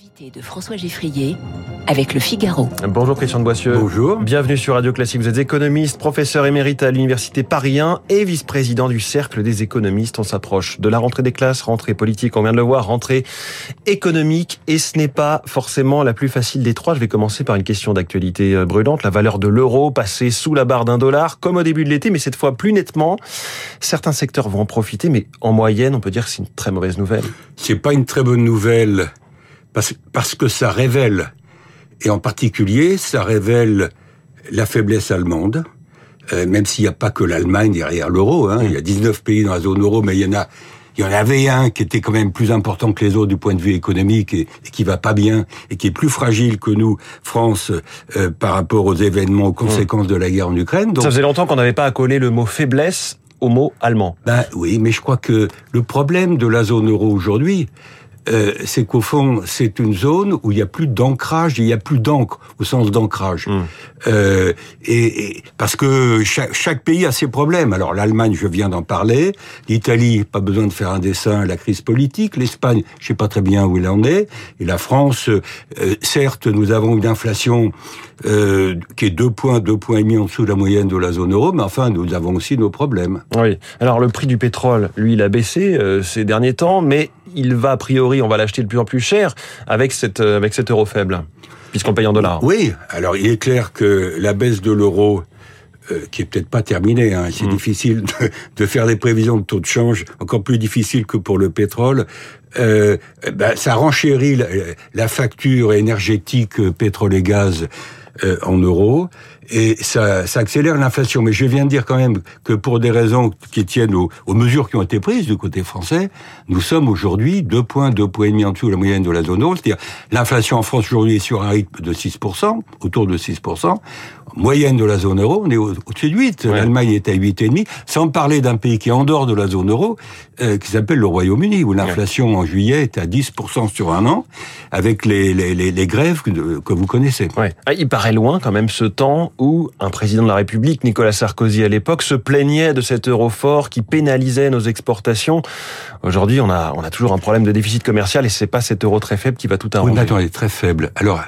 Invité de François Geffrier avec le Figaro. Bonjour Christian de Boissieu. Bonjour. Bienvenue sur Radio Classique. Vous êtes économiste, professeur émérite à l'Université Paris 1 et vice-président du Cercle des économistes. On s'approche de la rentrée des classes, rentrée politique, on vient de le voir, rentrée économique. Et ce n'est pas forcément la plus facile des trois. Je vais commencer par une question d'actualité euh, brûlante. La valeur de l'euro passée sous la barre d'un dollar, comme au début de l'été, mais cette fois plus nettement. Certains secteurs vont en profiter, mais en moyenne, on peut dire que c'est une très mauvaise nouvelle. C'est pas une très bonne nouvelle parce, parce que ça révèle, et en particulier, ça révèle la faiblesse allemande, euh, même s'il n'y a pas que l'Allemagne derrière l'euro. Hein, Il y a 19 pays dans la zone euro, mais il y en a il y en avait un qui était quand même plus important que les autres du point de vue économique et, et qui va pas bien et qui est plus fragile que nous, France, euh, par rapport aux événements, aux conséquences de la guerre en Ukraine. Donc, ça faisait longtemps qu'on n'avait pas accolé le mot faiblesse au mot allemand. Ben oui, mais je crois que le problème de la zone euro aujourd'hui, euh, c'est qu'au fond, c'est une zone où il n'y a plus d'ancrage, il n'y a plus d'encre au sens d'ancrage. Mm. Euh, et, et, parce que chaque, chaque, pays a ses problèmes. Alors l'Allemagne, je viens d'en parler. L'Italie, pas besoin de faire un dessin, la crise politique. L'Espagne, je sais pas très bien où il en est. Et la France, euh, certes, nous avons une inflation euh, qui est deux points, deux points et demi en dessous de la moyenne de la zone euro, mais enfin, nous avons aussi nos problèmes. Oui. Alors le prix du pétrole, lui, il a baissé euh, ces derniers temps, mais il va a priori, on va l'acheter de plus en plus cher avec cette euh, avec cet euro faible, puisqu'on paye en dollars. Oui. Alors il est clair que la baisse de l'euro euh, qui est peut-être pas terminée. Hein. C'est mmh. difficile de, de, faire des prévisions de taux de change, encore plus difficile que pour le pétrole. Euh, ben, ça renchérit la, la, facture énergétique pétrole et gaz euh, en euros et ça, ça accélère l'inflation. Mais je viens de dire quand même que pour des raisons qui tiennent aux, aux, mesures qui ont été prises du côté français, nous sommes aujourd'hui deux points, deux points et demi en dessous de la moyenne de la zone euro. C'est-à-dire l'inflation en France aujourd'hui est sur un rythme de 6%, autour de 6%. Moyenne de la zone euro, on est au-dessus de 8. Ouais. L'Allemagne est à 8,5. Sans parler d'un pays qui est en dehors de la zone euro, euh, qui s'appelle le Royaume-Uni, où l'inflation ouais. en juillet est à 10% sur un an, avec les, les, les, les grèves que, que, vous connaissez. Ouais. Ah, il paraît loin quand même ce temps où un président de la République, Nicolas Sarkozy à l'époque, se plaignait de cet euro fort qui pénalisait nos exportations. Aujourd'hui, on a, on a toujours un problème de déficit commercial et c'est pas cet euro très faible qui va tout arranger. Oui, il est très faible. Alors,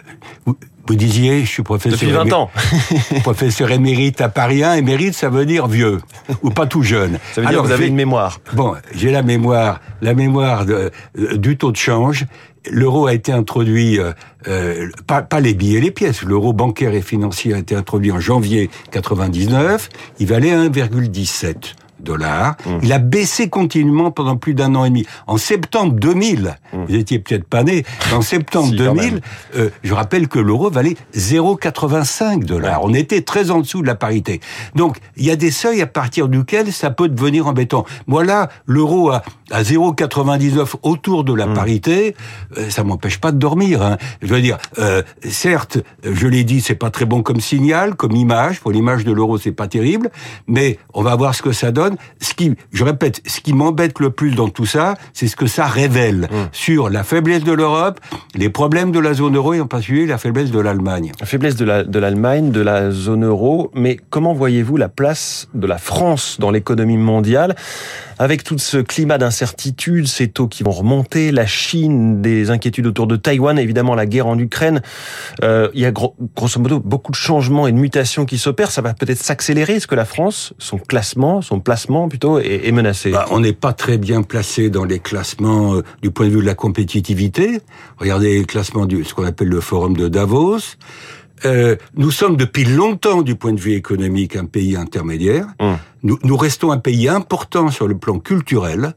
vous, disiez, je suis professeur. Depuis 20 ans. professeur émérite à Paris 1. Émérite, ça veut dire vieux ou pas tout jeune. Ça veut dire Alors, que vous avez une mémoire. Bon, j'ai la mémoire, la mémoire de, du taux de change. L'euro a été introduit, euh, euh, pas, pas, les billets et les pièces, l'euro bancaire et financier a été introduit en janvier 99, il valait 1,17 dollars. Mmh. Il a baissé continuellement pendant plus d'un an et demi. En septembre 2000, mmh. vous étiez peut-être pas né, en septembre si, 2000, euh, je rappelle que l'euro valait 0,85 dollars. Ouais. On était très en dessous de la parité. Donc, il y a des seuils à partir duquel ça peut devenir embêtant. Moi là, l'euro à, à 0,99 autour de la mmh. parité, euh, ça m'empêche pas de dormir. Hein. Je veux dire, euh, certes, je l'ai dit, c'est pas très bon comme signal, comme image. Pour l'image de l'euro, c'est pas terrible, mais on va voir ce que ça donne. Ce qui, je répète, ce qui m'embête le plus dans tout ça, c'est ce que ça révèle mmh. sur la faiblesse de l'Europe, les problèmes de la zone euro et en particulier la faiblesse de l'Allemagne. La faiblesse de l'Allemagne, la, de, de la zone euro, mais comment voyez-vous la place de la France dans l'économie mondiale avec tout ce climat d'incertitude, ces taux qui vont remonter, la Chine, des inquiétudes autour de Taïwan, évidemment la guerre en Ukraine, euh, il y a gros, grosso modo beaucoup de changements et de mutations qui s'opèrent. Ça va peut-être s'accélérer. Est-ce que la France, son classement, son placement plutôt, est, bah, On n'est pas très bien placé dans les classements euh, du point de vue de la compétitivité. Regardez les classements du ce qu'on appelle le forum de Davos. Euh, nous sommes depuis longtemps, du point de vue économique, un pays intermédiaire. Hum. Nous, nous, restons un pays important sur le plan culturel.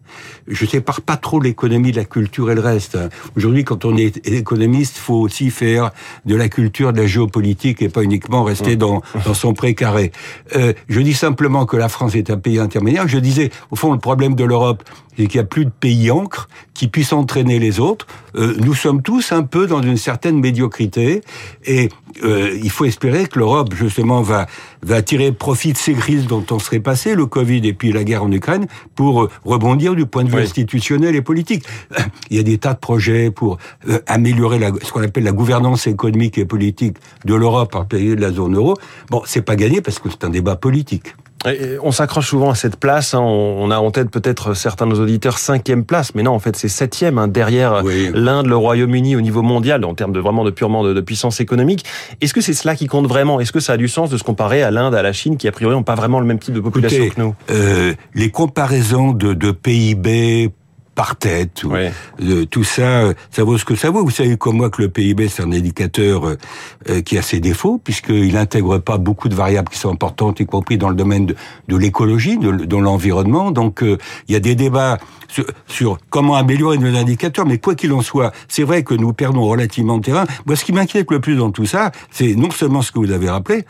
Je sépare pas trop l'économie de la culture et le reste. Aujourd'hui, quand on est économiste, faut aussi faire de la culture, de la géopolitique et pas uniquement rester mmh. dans, dans son précaré. Euh, je dis simplement que la France est un pays intermédiaire. Je disais, au fond, le problème de l'Europe, c'est qu'il n'y a plus de pays encre qui puissent entraîner les autres. Euh, nous sommes tous un peu dans une certaine médiocrité et euh, il faut espérer que l'Europe, justement, va, va tirer profit de ces crises dont on serait passé, le Covid et puis la guerre en Ukraine, pour rebondir du point de vue oui. institutionnel et politique. Il y a des tas de projets pour euh, améliorer la, ce qu'on appelle la gouvernance économique et politique de l'Europe par pays de la zone euro. Bon, c'est pas gagné parce que c'est un débat politique. On s'accroche souvent à cette place. Hein. On a en tête peut-être certains de nos auditeurs cinquième place, mais non, en fait, c'est septième hein, derrière l'Inde, le Royaume-Uni au niveau mondial en termes de vraiment de purement de, puissance économique. Est-ce que c'est cela qui compte vraiment? Est-ce que ça a du sens de se comparer à l'Inde, à la Chine, qui a priori n'ont pas vraiment le même type de population que nous? euh, Les comparaisons de, de PIB par tête. Ou, tout ça, ça vaut ce que ça vaut. Vous savez comme moi que le PIB, c'est un indicateur euh, euh, qui a ses défauts, puisqu'il n'intègre pas beaucoup de variables qui sont importantes, y compris dans le domaine de, de l'écologie, de, de l'environnement. Donc, euh, il y a des débats sur, sur, comment améliorer nos indicateurs, mais quoi qu'il en soit, c'est vrai que nous perdons relativement de terrain. Moi, ce qui m'inquiète le plus dans tout ça, c'est non seulement ce que vous avez rappelé,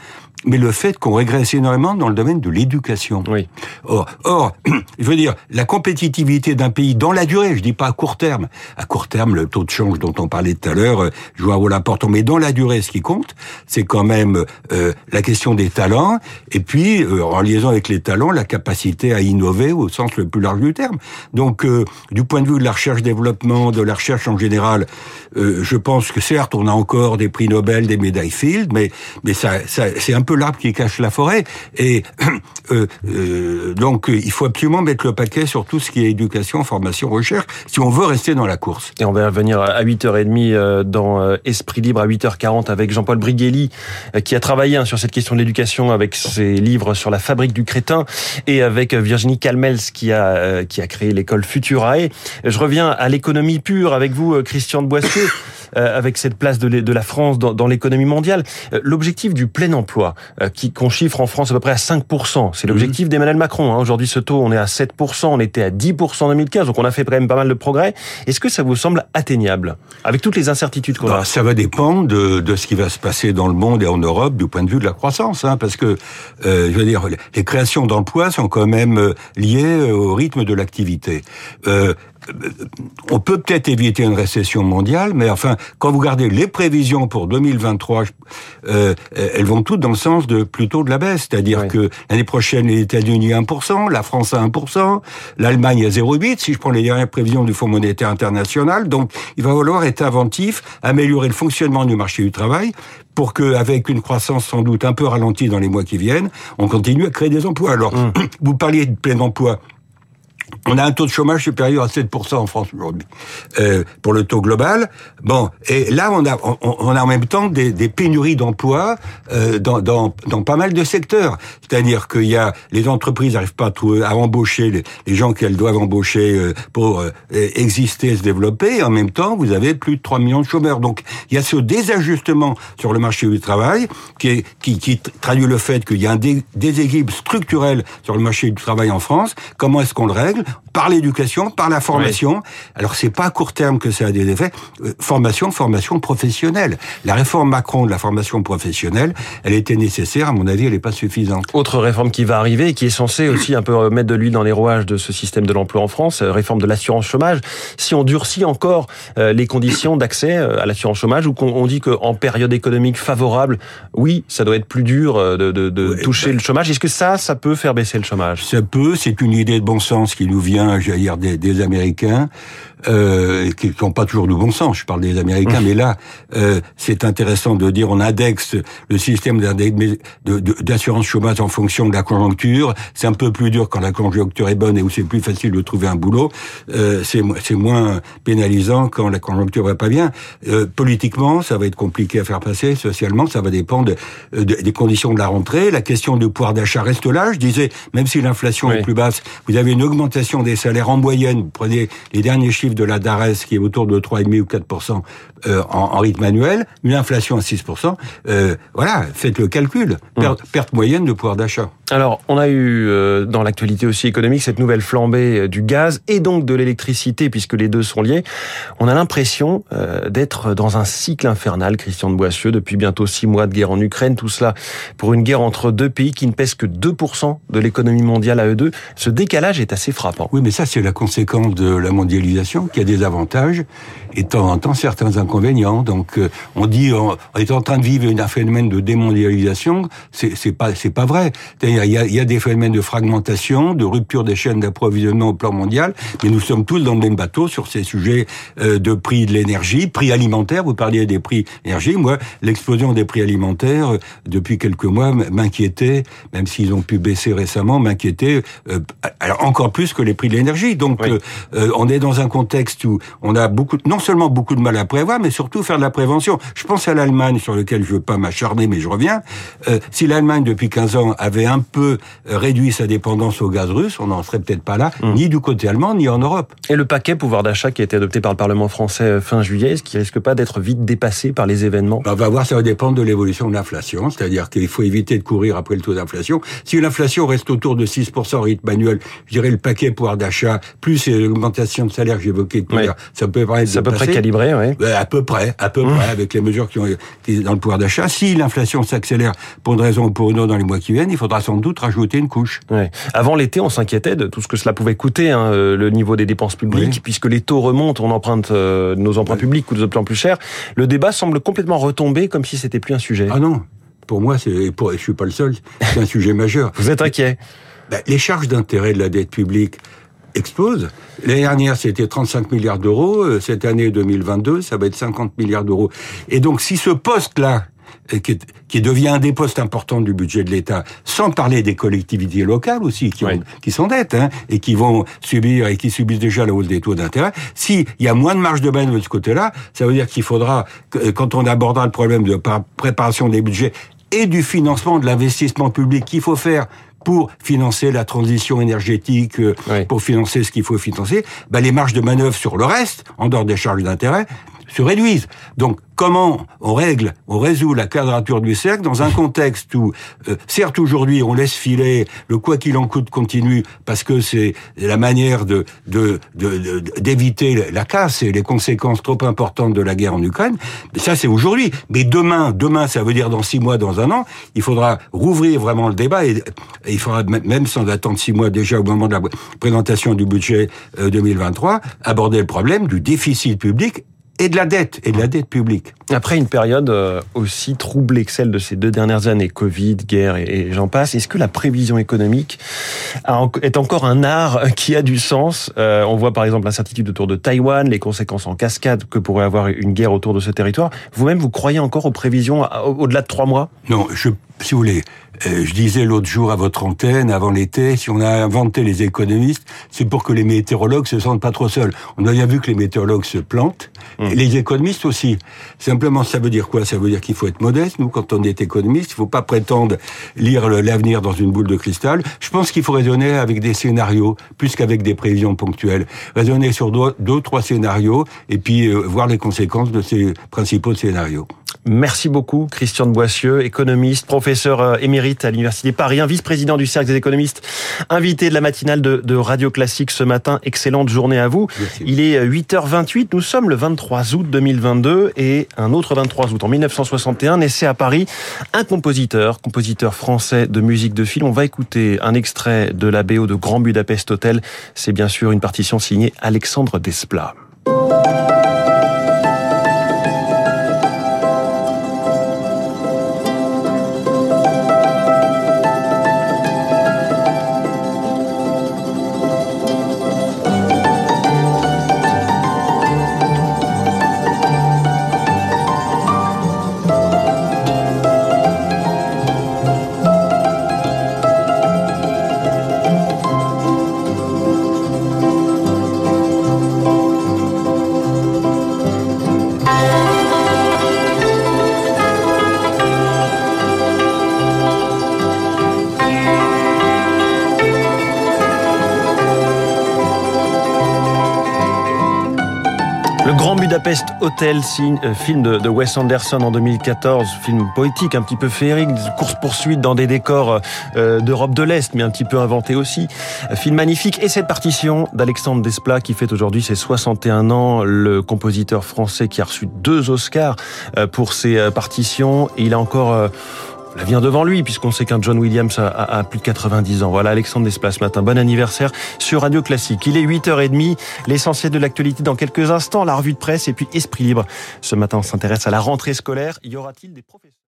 mais le fait qu'on régresse énormément dans le domaine de l'éducation. Oui. Or, or, je veux dire, la compétitivité d'un pays dans la durée, je dis pas à court terme. À court terme, le taux de change dont on parlait tout à l'heure euh, joue un rôle important, mais dans la durée, ce qui compte, c'est quand même euh, la question des talents, et puis euh, en liaison avec les talents, la capacité à innover au sens le plus large du terme. Donc, du point de vue de la recherche-développement, de la recherche en général, je pense que certes, on a encore des prix Nobel, des médailles Field, mais mais ça, c'est un peu l'arbre qui cache la forêt. Et donc, il faut absolument mettre le paquet sur tout ce qui est éducation, formation, recherche, si on veut rester dans la course. Et on va revenir à 8h30 euh, dans Esprit Libre à 8h40 avec Jean-Paul Brighelli, qui a travaillé hein, sur cette question de l'éducation avec ses livres sur la fabrique du crétin, et avec Virginie Calmels, qui a, qui a créé l'école Futurae. Je reviens à l'économie pure avec vous, Christian de Boissieu. Euh, avec cette place de la France dans, l'économie mondiale. Euh, l'objectif du plein emploi, euh, qui qu'on chiffre en France à peu près à 5%, c'est l'objectif mhm. d'Emmanuel Macron. Hein. Aujourd'hui, ce taux, on est à 7%, on était à 10% en 2015, donc on a fait quand même pas mal de progrès. Est-ce que ça vous semble atteignable, avec toutes les incertitudes qu'on a? Bah, Ça va dépendre de, de, ce qui va se passer dans le monde et en Europe du point de vue de la croissance, hein, parce que, je veux dire, les créations d'emplois sont quand même liées au rythme de l'activité. Euh, on peut peut-être éviter une récession mondiale, mais enfin, quand vous regardez les prévisions pour 2023, euh, elles vont toutes dans le sens de plutôt de la baisse, c'est-à-dire que l'année prochaine, les États-Unis 1%, la France à 1%, l'Allemagne à 0,8, si je prends les dernières prévisions du Fonds monétaire international. Donc, il va falloir être inventif, améliorer le fonctionnement du marché du travail pour qu'avec une croissance sans doute un peu ralentie dans les mois qui viennent, on continue à créer des emplois. Alors, mmh. vous parliez de plein emploi. On a un taux de chômage supérieur à 7% en France aujourd'hui euh, pour le taux global. Bon, et là on a on, a en même temps des, des pénuries d'emplois euh, dans, dans, dans pas mal de secteurs. C'est-à-dire qu'il y a les entreprises n'arrivent pas à, à embaucher les, gens qu'elles doivent embaucher euh, pour euh, exister, se développer. Et en même temps, vous avez plus de 3 millions de chômeurs. Donc il y a ce désajustement sur le marché du travail qui, est, qui, qui traduit le fait qu'il y a un déséquilibre structurel sur le marché du travail en France. Comment est-ce qu'on le règle? Par l'éducation, par la formation. Alors c'est pas à court terme que ça a des effets. Euh, formation, formation professionnelle. La réforme Macron de la formation professionnelle, elle était nécessaire. À mon avis, elle n'est pas suffisante. Autre réforme qui va arriver et qui est censée aussi un peu mettre de l'huile dans les rouages de ce système de l'emploi en France, euh, réforme de l'assurance chômage. Si on durcit encore euh, les conditions d'accès à l'assurance chômage ou qu'on dit qu'en période économique favorable, oui, ça doit être plus dur de, de, de toucher bah le chômage. Est-ce que ça, ça peut faire baisser le chômage? Ça peut. C'est une idée de bon sens qui nous vient, j'allais dire, des, des Américains euh, qui n'ont pas toujours du bon sens. Je parle des Américains, mmh. mais là, euh, c'est intéressant de dire on indexe le système d'assurance chômage en fonction de la conjoncture. C'est un peu plus dur quand la conjoncture est bonne et où c'est plus facile de trouver un boulot. Euh, c'est moins pénalisant quand la conjoncture va pas bien. Euh, politiquement, ça va être compliqué à faire passer. Socialement, ça va dépendre de, des conditions de la rentrée. La question du pouvoir d'achat reste là. Je disais, même si l'inflation est plus basse, vous avez une augmentation des salaires en moyenne. Vous prenez les derniers chiffres de la DARES qui est autour de 3,5 ou 4 euh, en, en, rythme annuel, une inflation à 6% euh, voilà, faites le calcul. Hum. Perte, moyenne de pouvoir d'achat. Alors, on a eu euh, dans l'actualité aussi économique cette nouvelle flambée euh, du gaz et donc de l'électricité, puisque les deux sont liés. On a l'impression euh, d'être dans un cycle infernal, Christian de Boissieu, depuis bientôt six mois de guerre en Ukraine, tout cela pour une guerre entre deux pays qui ne pèsent que 2% de l'économie mondiale à eux deux. Ce décalage est assez frappant. Oui, mais ça c'est la conséquence de la mondialisation qui a des avantages et de temps en temps certains inconvénients. Donc euh, on dit on, est en train de vivre un phénomène de démondialisation, c'est pas c'est pas vrai. Il y, a, des phénomènes de fragmentation, de rupture des chaînes d'approvisionnement au plan mondial, mais nous sommes tous dans le même bateau sur ces sujets euh, de prix de l'énergie, prix alimentaire. Vous parliez des prix énergie. Moi, l'explosion des prix alimentaires euh, depuis quelques mois m'inquiétait, même s'ils ont pu baisser récemment, m'inquiétait alors encore plus que les prix de l'énergie. Donc on est dans un contexte où on a beaucoup non seulement beaucoup de mal à prévoir, mais surtout faire de la prévention. Je pense à l'Allemagne, sur lequel je veux pas m'acharner, mais je reviens. Euh, si l'Allemagne, depuis 15 ans, avait un peu euh, réduit sa dépendance au gaz russe, on n'en serait peut-être pas là, mmh. ni du côté allemand, ni en Europe. Et le paquet pouvoir d'achat qui a été adopté par le Parlement français euh, fin juillet, est-ce qu'il risque pas d'être vite dépassé par les événements? Bah, On va voir, ça va dépendre de l'évolution de l'inflation, c'est-à-dire qu'il faut éviter de courir après le taux d'inflation. Si l'inflation reste autour de 6% rythme annuel, je dirais le paquet pouvoir d'achat, plus l'augmentation de salaire que j'évoquais tout à l'heure, ça peut paraître à peu près calibré, oui. À peu près, à peu mmh. près, avec les mesures qui ont été dans le pouvoir d'achat. Si l'inflation s'accélère pour une raison ou pour une autre dans les mois qui viennent, il faudra sans doute rajouter une couche. Ouais. Avant l'été, on s'inquiétait de tout ce que cela pouvait coûter, hein, euh, le niveau des dépenses publiques, puisque les taux remontent, on emprunte euh, nos emprunts publics coûtent de plus en plus cher. Le débat semble complètement retomber, comme si c'était plus un sujet. Ah non, pour moi, c'est, pour, je suis pas le seul, c'est un sujet majeur. Vous êtes inquiet ben, Les charges d'intérêt de la dette publique, explose. L'année dernière, c'était 35 milliards d'euros. Euh, cette année 2022, ça va être 50 milliards d'euros. Et donc, si ce poste-là, euh, qui, qui, devient un des postes importants du budget de l'État, sans parler des collectivités locales aussi, qui, ont, qui sont dettes, hein, et qui vont subir, et qui subissent déjà la hausse des taux d'intérêt, s'il y a moins de marge de manœuvre de ce côté-là, ça veut dire qu'il faudra, quand on abordera le problème de préparation des budgets et du financement de l'investissement public qu'il faut faire pour financer la transition énergétique, euh, pour financer ce qu'il faut financer, bah, les marges de manœuvre sur le reste, en dehors des charges d'intérêt, se réduisent. Donc, comment on règle, on résout la quadrature du cercle dans un contexte où, euh, certes aujourd'hui, on laisse filer le quoi qu'il en coûte continue parce que c'est la manière de d'éviter de, la casse et les conséquences trop importantes de la guerre en Ukraine. Ça, c'est aujourd'hui. Mais demain, demain, ça veut dire dans six mois, dans un an, il faudra rouvrir vraiment le débat et, il faudra même sans attendre six mois déjà au moment de la présentation du budget 2023 euh, aborder le problème du déficit public et de la dette, et de la dette publique. Après une période euh, aussi troublée que celle de ces deux dernières années, Covid, guerre et j'en passe, est-ce que la prévision économique est encore un art qui a du sens? Euh, On voit par exemple l'incertitude autour de Taïwan, les conséquences en cascade que pourrait avoir une guerre autour de ce territoire. Vous-même, vous croyez encore aux prévisions au-delà de trois mois? Non, je, si vous voulez, je disais l'autre jour à votre antenne, avant l'été, si on a inventé les économistes, c'est pour que les météorologues se sentent pas trop seuls. On a bien vu que les météorologues se plantent, mmh. et les économistes aussi. Simplement, ça veut dire quoi? Ça veut dire qu'il faut être modeste. Nous, quand on est économiste, il faut pas prétendre lire l'avenir dans une boule de cristal. Je pense qu'il faut raisonner avec des scénarios, plus qu'avec des prévisions ponctuelles. Raisonner sur deux, trois scénarios, et puis euh, voir les conséquences de ces principaux scénarios. Merci beaucoup, Christian de Boissieu, économiste, professeur euh, émérite à l'Université Paris, vice-président du Cercle des économistes, invité de la matinale de, Radio Classique ce matin. Excellente journée à vous. Il est 8h28, euh, nous sommes le 23 août 2022 et un autre 23 août en 1961 naissait à Paris un compositeur, compositeur français de musique de film. On va écouter un extrait de la BO de Grand Budapest Hotel. C'est bien sûr une partition signée Alexandre Desplat. Budapest Hotel, euh, film de Wes Anderson en 2014, film poétique, un petit peu féerique, course-poursuite dans des décors euh, d'Europe de l'Est, mais un petit peu inventé aussi. Film magnifique. Et cette partition d'Alexandre Desplat, qui fait aujourd'hui ses 61 ans, le compositeur français qui a reçu deux Oscars euh, pour ses partitions. Il a encore l'avenir devant lui, puisqu'on sait qu'un John Williams a, plus de 90 ans. Voilà, Alexandre Desplat ce matin. Bon anniversaire sur Radio Classique. Il est 8h30. L'essentiel de l'actualité dans quelques instants. La revue de presse et puis Esprit Libre. Ce matin, on s'intéresse à la rentrée scolaire. Y aura-t-il des professeurs?